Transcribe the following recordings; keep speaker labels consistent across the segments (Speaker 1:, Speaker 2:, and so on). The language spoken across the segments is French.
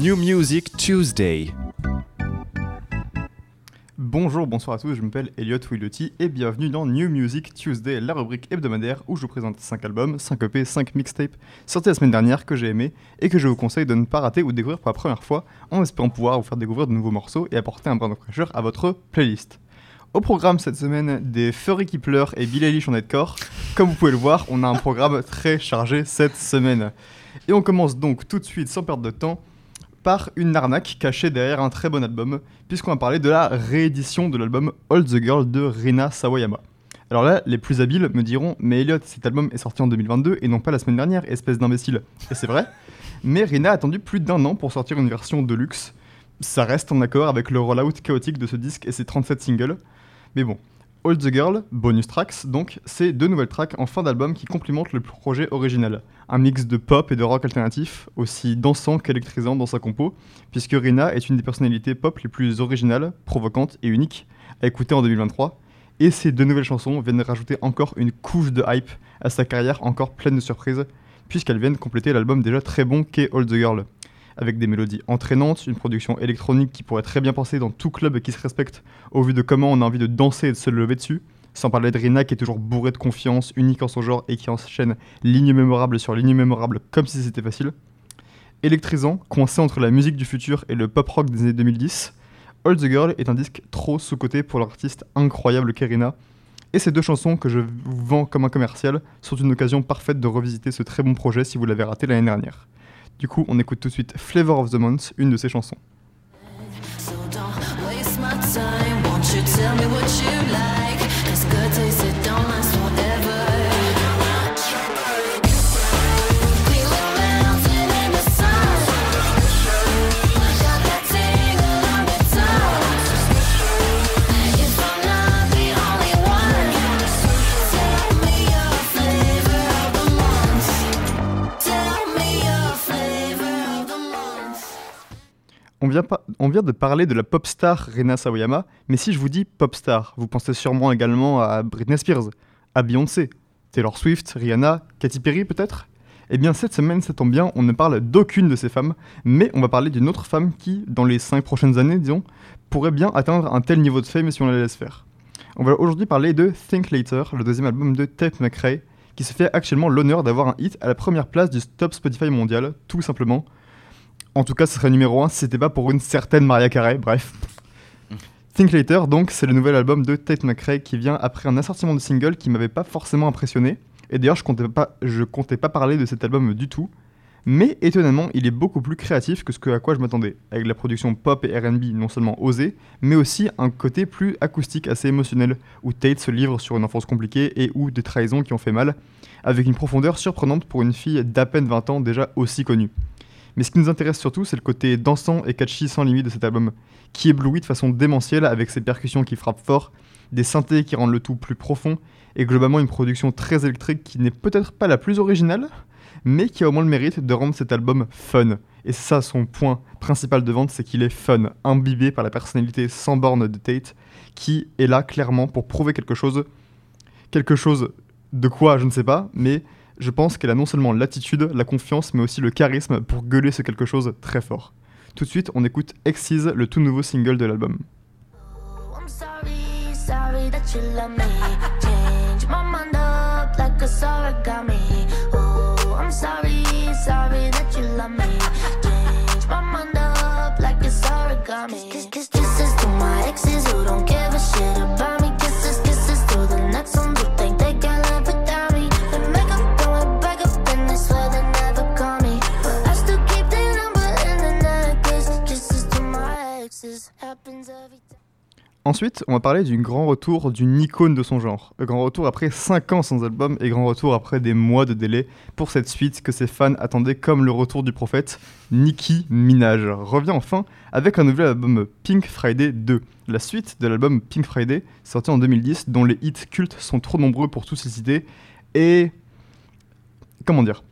Speaker 1: New Music Tuesday.
Speaker 2: Bonjour, bonsoir à tous, je m'appelle Elliot Willotti et bienvenue dans New Music Tuesday, la rubrique hebdomadaire où je vous présente 5 albums, 5 EP, 5 mixtapes sortis la semaine dernière que j'ai aimé et que je vous conseille de ne pas rater ou découvrir pour la première fois en espérant pouvoir vous faire découvrir de nouveaux morceaux et apporter un brin de fraîcheur à votre playlist. Au programme cette semaine, des Furry qui pleurent et Bill Eilish en corps. Comme vous pouvez le voir, on a un programme très chargé cette semaine. Et on commence donc tout de suite, sans perdre de temps, par une arnaque cachée derrière un très bon album, puisqu'on va parler de la réédition de l'album All the Girl de Rina Sawayama. Alors là, les plus habiles me diront, mais Elliot, cet album est sorti en 2022 et non pas la semaine dernière, espèce d'imbécile. Et c'est vrai, mais Rina a attendu plus d'un an pour sortir une version de luxe. Ça reste en accord avec le rollout chaotique de ce disque et ses 37 singles. Mais bon, All the Girl, bonus tracks, donc, c'est deux nouvelles tracks en fin d'album qui complémentent le projet original. Un mix de pop et de rock alternatif, aussi dansant qu'électrisant dans sa compo, puisque Rina est une des personnalités pop les plus originales, provocantes et uniques à écouter en 2023. Et ces deux nouvelles chansons viennent rajouter encore une couche de hype à sa carrière encore pleine de surprises, puisqu'elles viennent compléter l'album déjà très bon qu'est All the Girl avec des mélodies entraînantes, une production électronique qui pourrait très bien passer dans tout club qui se respecte au vu de comment on a envie de danser et de se lever dessus. Sans parler de Rina qui est toujours bourrée de confiance, unique en son genre et qui enchaîne ligne mémorable sur ligne mémorable comme si c'était facile. Électrisant, coincé entre la musique du futur et le pop rock des années 2010, All the Girl est un disque trop sous-coté pour l'artiste incroyable Kerina. Et ces deux chansons que je vous vends comme un commercial sont une occasion parfaite de revisiter ce très bon projet si vous l'avez raté l'année dernière. Du coup, on écoute tout de suite Flavor of the Month, une de ses chansons. On on vient, de parler de la pop star Rena Sawayama, mais si je vous dis pop star, vous pensez sûrement également à Britney Spears, à Beyoncé, Taylor Swift, Rihanna, Katy Perry peut-être? Eh bien cette semaine, ça tombe bien, on ne parle d'aucune de ces femmes, mais on va parler d'une autre femme qui, dans les 5 prochaines années, disons, pourrait bien atteindre un tel niveau de fame si on la laisse faire. On va aujourd'hui parler de Think Later, le deuxième album de Tate McRae, qui se fait actuellement l'honneur d'avoir un hit à la première place du top Spotify mondial, tout simplement, en tout cas, ce serait numéro 1 si c'était pas pour une certaine Maria Carey, bref. Think Later, donc, c'est le nouvel album de Tate McRae qui vient après un assortiment de singles qui m'avait pas forcément impressionné. Et d'ailleurs, je comptais pas, je comptais pas parler de cet album du tout. Mais étonnamment, il est beaucoup plus créatif que ce à quoi je m'attendais, avec la production pop et RB non seulement osée, mais aussi un côté plus acoustique assez émotionnel, où Tate se livre sur une enfance compliquée et où des trahisons qui ont fait mal, avec une profondeur surprenante pour une fille d'à peine 20 ans déjà aussi connue. Mais ce qui nous intéresse surtout, c'est le côté dansant et catchy sans limite de cet album, qui éblouit de façon démentielle avec ses percussions qui frappent fort, des synthés qui rendent le tout plus profond, et globalement une production très électrique qui n'est peut-être pas la plus originale, mais qui a au moins le mérite de rendre cet album fun. Et ça son point principal de vente, c'est qu'il est fun, imbibé par la personnalité sans borne de Tate, qui est là clairement pour prouver quelque chose. Quelque chose de quoi, je ne sais pas, mais je pense qu'elle a non seulement l'attitude, la confiance, mais aussi le charisme pour gueuler ce quelque chose très fort. Tout de suite, on écoute Exise, le tout nouveau single de l'album. Ensuite, on va parler du grand retour d'une icône de son genre. Grand retour après 5 ans sans album et grand retour après des mois de délai pour cette suite que ses fans attendaient comme le retour du prophète. Nicki Minaj revient enfin avec un nouvel album Pink Friday 2, la suite de l'album Pink Friday sorti en 2010 dont les hits cultes sont trop nombreux pour tous les citer et comment dire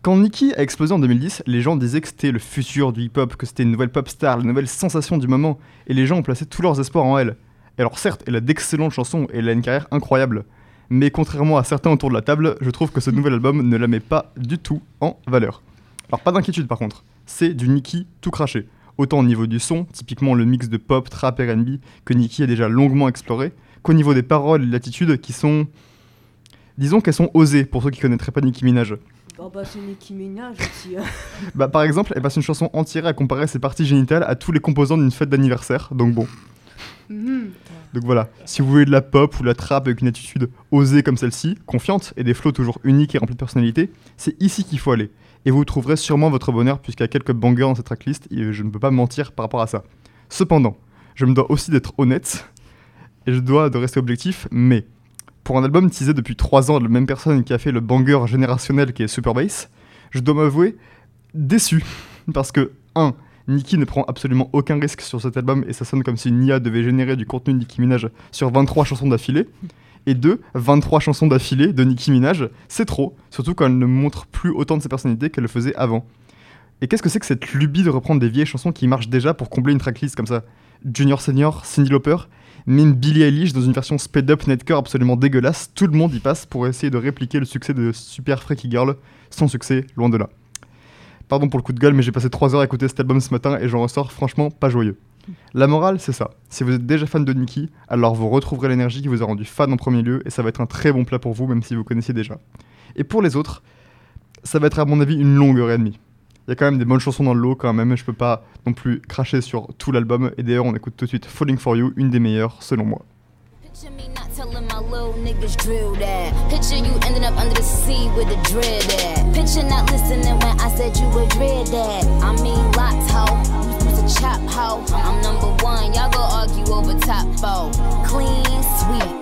Speaker 2: quand Nicki a explosé en 2010, les gens disaient que c'était le futur du hip-hop, que c'était une nouvelle pop star, la nouvelle sensation du moment, et les gens ont placé tous leurs espoirs en elle. Et alors certes, elle a d'excellentes chansons et elle a une carrière incroyable, mais contrairement à certains autour de la table, je trouve que ce nouvel album ne la met pas du tout en valeur. Alors pas d'inquiétude par contre, c'est du Nicki tout craché. Autant au niveau du son, typiquement le mix de pop, trap et R&B que Nicki a déjà longuement exploré, qu'au niveau des paroles et de l'attitude qui sont... Disons qu'elles sont osées pour ceux qui connaîtraient pas Nicki Minaj.
Speaker 3: Oh bah c'est Nicki Minaj aussi. hein.
Speaker 2: Bah, par exemple, elle passe une chanson entière à comparer ses parties génitales à tous les composants d'une fête d'anniversaire, donc bon.
Speaker 3: Mhm.
Speaker 2: Donc voilà, si vous voulez de la pop ou la trap avec une attitude osée comme celle-ci, confiante et des flots toujours uniques et remplis de personnalité, c'est ici qu'il faut aller. Et vous trouverez sûrement votre bonheur puisqu'il y a quelques bangers dans cette tracklist et je ne peux pas mentir par rapport à ça. Cependant, je me dois aussi d'être honnête et je dois de rester objectif, mais pour un album teasé depuis 3 ans de la même personne qui a fait le banger générationnel qui est Super Bass, je dois m'avouer déçu parce que 1. Nicki ne prend absolument aucun risque sur cet album et ça sonne comme si une IA devait générer du contenu de Nicki Minaj sur 23 chansons d'affilée. Et 2. 23 chansons d'affilée de Nicki Minaj, c'est trop, surtout quand elle ne montre plus autant de sa personnalité qu'elle le faisait avant. Et qu'est-ce que c'est que cette lubie de reprendre des vieilles chansons qui marchent déjà pour combler une tracklist comme ça? Junior Senior, Cindy Lauper, même Billie Eilish dans une version sped up netcore absolument dégueulasse, tout le monde y passe pour essayer de répliquer le succès de Super Freaky Girl, sans succès, loin de là. Pardon pour le coup de gueule, mais j'ai passé 3 heures à écouter cet album ce matin et j'en ressors franchement pas joyeux. La morale, c'est ça. Si vous êtes déjà fan de Nicki, alors vous retrouverez l'énergie qui vous a rendu fan en premier lieu et ça va être un très bon plat pour vous, même si vous connaissiez déjà. Et pour les autres, ça va être à mon avis une longue heure et demie. Il y a quand même des bonnes chansons dans le lot quand même, je peux pas non plus cracher sur tout l'album. Et d'ailleurs, on écoute tout de suite Falling For You, une des meilleures selon moi.
Speaker 4: Picture me not telling my little niggas drill that. Picture you ending up under the sea with the dread at. Picture not listening when I said you were dread that. I mean lots, ho. You used to chop, ho? I'm number one, y'all go argue over top four. Clean, sweet.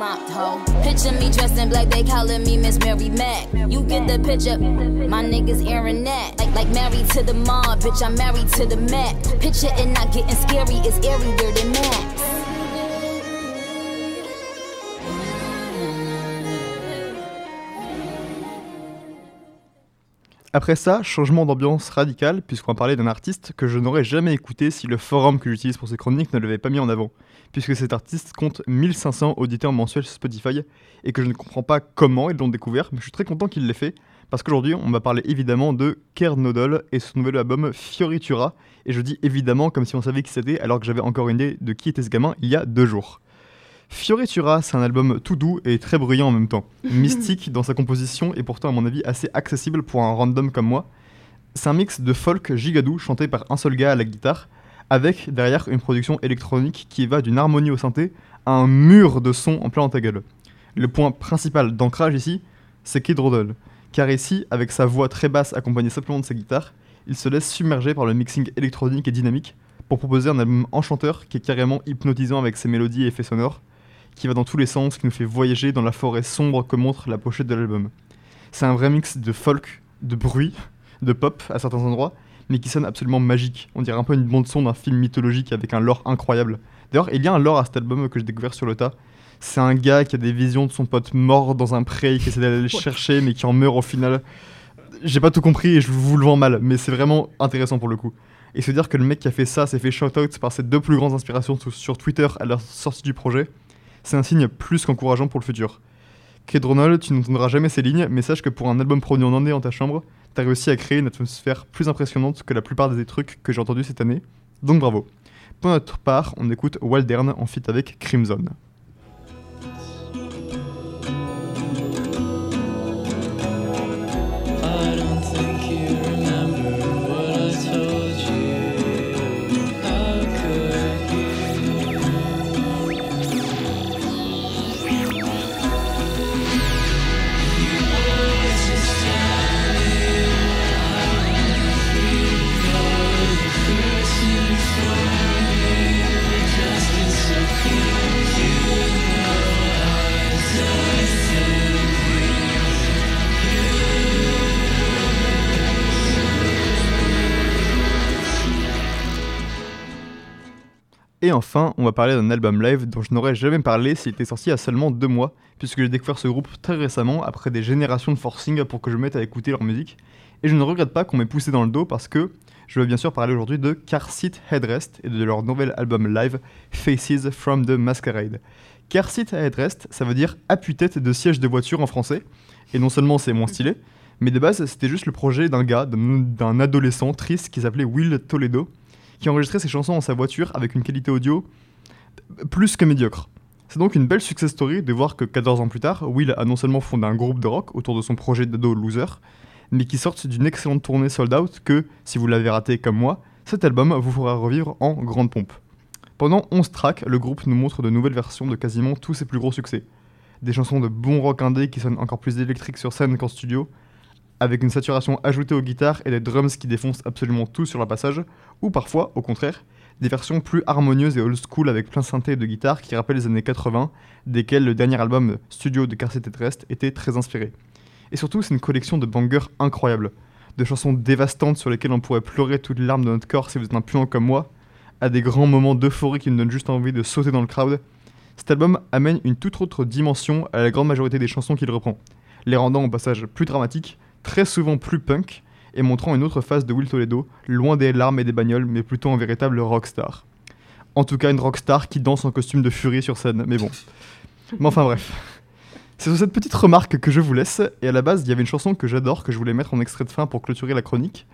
Speaker 4: Mopped, ho. Picture me dressed in black, they calling me Miss Mary Mac. You get the picture, my niggas airing that. Like, like married to the mob, bitch, I'm married to the Mac. Picture it not getting scary, it's airier than Max.
Speaker 2: Après ça, changement d'ambiance radical, puisqu'on va parler d'un artiste que je n'aurais jamais écouté si le forum que j'utilise pour ces chroniques ne l'avait pas mis en avant, puisque cet artiste compte 1500 auditeurs mensuels sur Spotify, et que je ne comprends pas comment ils l'ont découvert, mais je suis très content qu'il l'ait fait, parce qu'aujourd'hui on va parler évidemment de Kern Nodal et son nouvel album Fioritura, et je dis évidemment comme si on savait qui c'était, alors que j'avais encore une idée de qui était ce gamin il y a deux jours. Fioritura, c'est un album tout doux et très bruyant en même temps. Mystique dans sa composition et pourtant, à mon avis, assez accessible pour un random comme moi. C'est un mix de folk gigadou chanté par un seul gars à la guitare, avec derrière une production électronique qui va d'une harmonie au synthé à un mur de son en plein dans ta gueule. Le point principal d'ancrage ici, c'est Kid Rodol, car ici, avec sa voix très basse accompagnée simplement de sa guitare, il se laisse submerger par le mixing électronique et dynamique pour proposer un album enchanteur qui est carrément hypnotisant avec ses mélodies et effets sonores, qui va dans tous les sens, qui nous fait voyager dans la forêt sombre que montre la pochette de l'album. C'est un vrai mix de folk, de bruit, de pop à certains endroits, mais qui sonne absolument magique. On dirait un peu une bande son d'un film mythologique avec un lore incroyable. D'ailleurs, il y a un lore à cet album que j'ai découvert sur le tas. C'est un gars qui a des visions de son pote mort dans un pré, qui essaie d'aller le chercher, mais qui en meurt au final. J'ai pas tout compris et je vous le vends mal, mais c'est vraiment intéressant pour le coup. Et se dire que le mec qui a fait ça s'est fait shout-out par ses deux plus grandes inspirations sur Twitter à la sortie du projet, c'est un signe plus qu'encourageant pour le futur. Kid Ronald, tu n'entendras jamais ces lignes, mais sache que pour un album produit en indé dans ta chambre, t'as réussi à créer une atmosphère plus impressionnante que la plupart des trucs que j'ai entendus cette année. Donc bravo. Pour notre part, on écoute Waldern en feat avec Crimson. Et enfin, on va parler d'un album live dont je n'aurais jamais parlé s'il était sorti il y a seulement deux mois, puisque j'ai découvert ce groupe très récemment, après des générations de forcing pour que je me mette à écouter leur musique. Et je ne regrette pas qu'on m'ait poussé dans le dos parce que je veux bien sûr parler aujourd'hui de Car Seat Headrest et de leur nouvel album live Faces from the Masquerade. Car Seat Headrest, ça veut dire appuie-tête de siège de voiture en français, et non seulement c'est moins stylé, Mais de base, c'était juste le projet d'un gars, d'un adolescent triste qui s'appelait Will Toledo, qui enregistrait ses chansons dans sa voiture avec une qualité audio plus que médiocre. C'est donc une belle success story de voir que 14 ans plus tard, Will a non seulement fondé un groupe de rock autour de son projet d'ado loser, mais qui sortent d'une excellente tournée sold out que, si vous l'avez raté comme moi, cet album vous fera revivre en grande pompe. Pendant 11 tracks, le groupe nous montre de nouvelles versions de quasiment tous ses plus gros succès. Des chansons de bon rock indé qui sonnent encore plus électriques sur scène qu'en studio, avec une saturation ajoutée aux guitares et des drums qui défoncent absolument tout sur le passage, ou parfois, au contraire, des versions plus harmonieuses et old school avec plein synthé de guitare qui rappellent les années 80, desquels le dernier album studio de Car Terrestre était très inspiré. Et surtout, c'est une collection de bangers incroyables, de chansons dévastantes sur lesquelles on pourrait pleurer toutes les larmes de notre corps si vous êtes un puant comme moi, à des grands moments d'euphorie qui nous donnent juste envie de sauter dans le crowd. Cet album amène une toute autre dimension à la grande majorité des chansons qu'il reprend, les rendant au passage plus dramatiques, très souvent plus punk, et montrant une autre face de Will Toledo, loin des larmes et des bagnoles, mais plutôt un véritable rockstar. En tout cas, une rockstar qui danse en costume de furie sur scène, mais bon. Mais enfin bref. C'est sur cette petite remarque que je vous laisse, et à la base, il y avait une chanson que j'adore, que je voulais mettre en extrait de fin pour clôturer la chronique,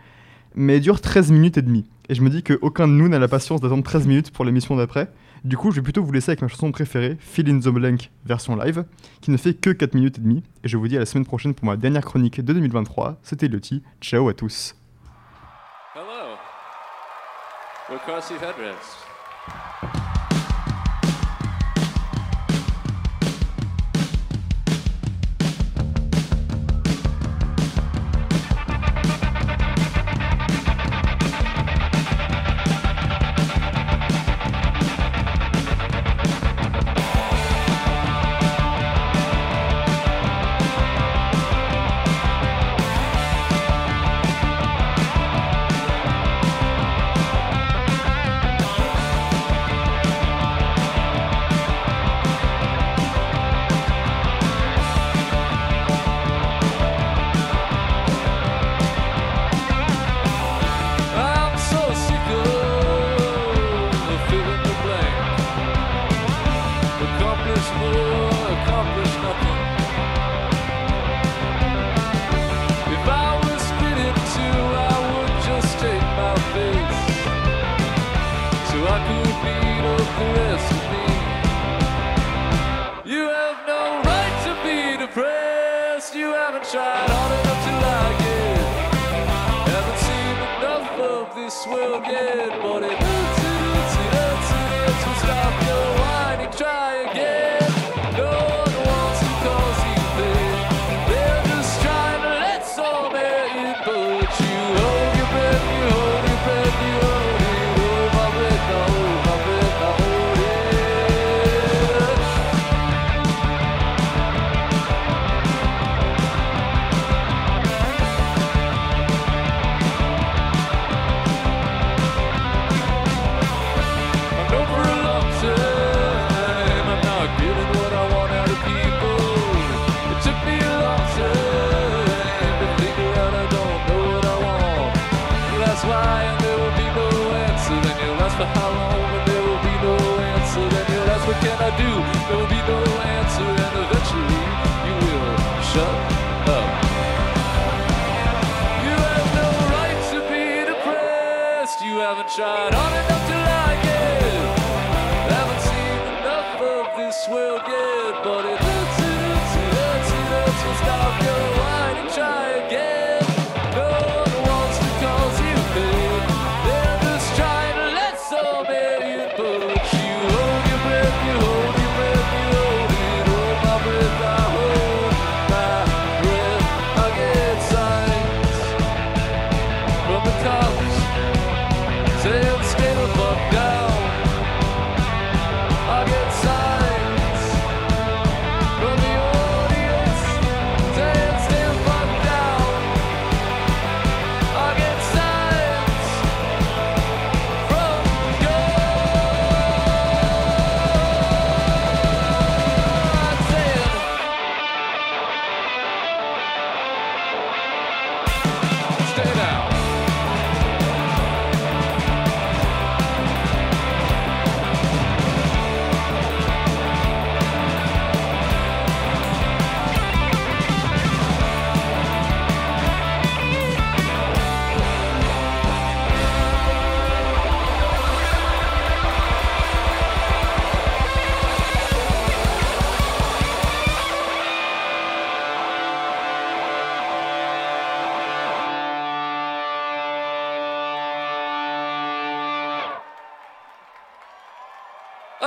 Speaker 2: mais elle dure 13 minutes et demie, et je me dis qu'aucun de nous n'a la patience d'attendre 13 minutes pour l'émission d'après, du coup je vais plutôt vous laisser avec ma chanson préférée, Fill in the Blank version live, qui ne fait que 4 minutes et demie, et je vous dis à la semaine prochaine pour ma dernière chronique de 2023, c'était Loti, ciao à tous
Speaker 5: forget, but for how long and there will be no answer. Then you'll ask what can I do? There will be no answer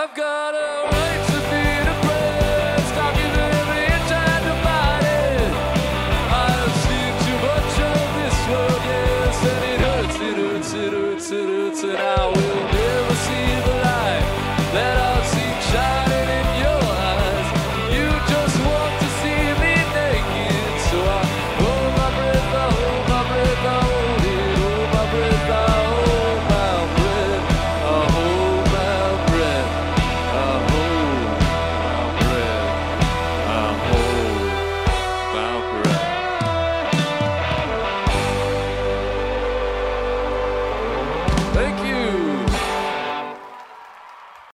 Speaker 5: I've got a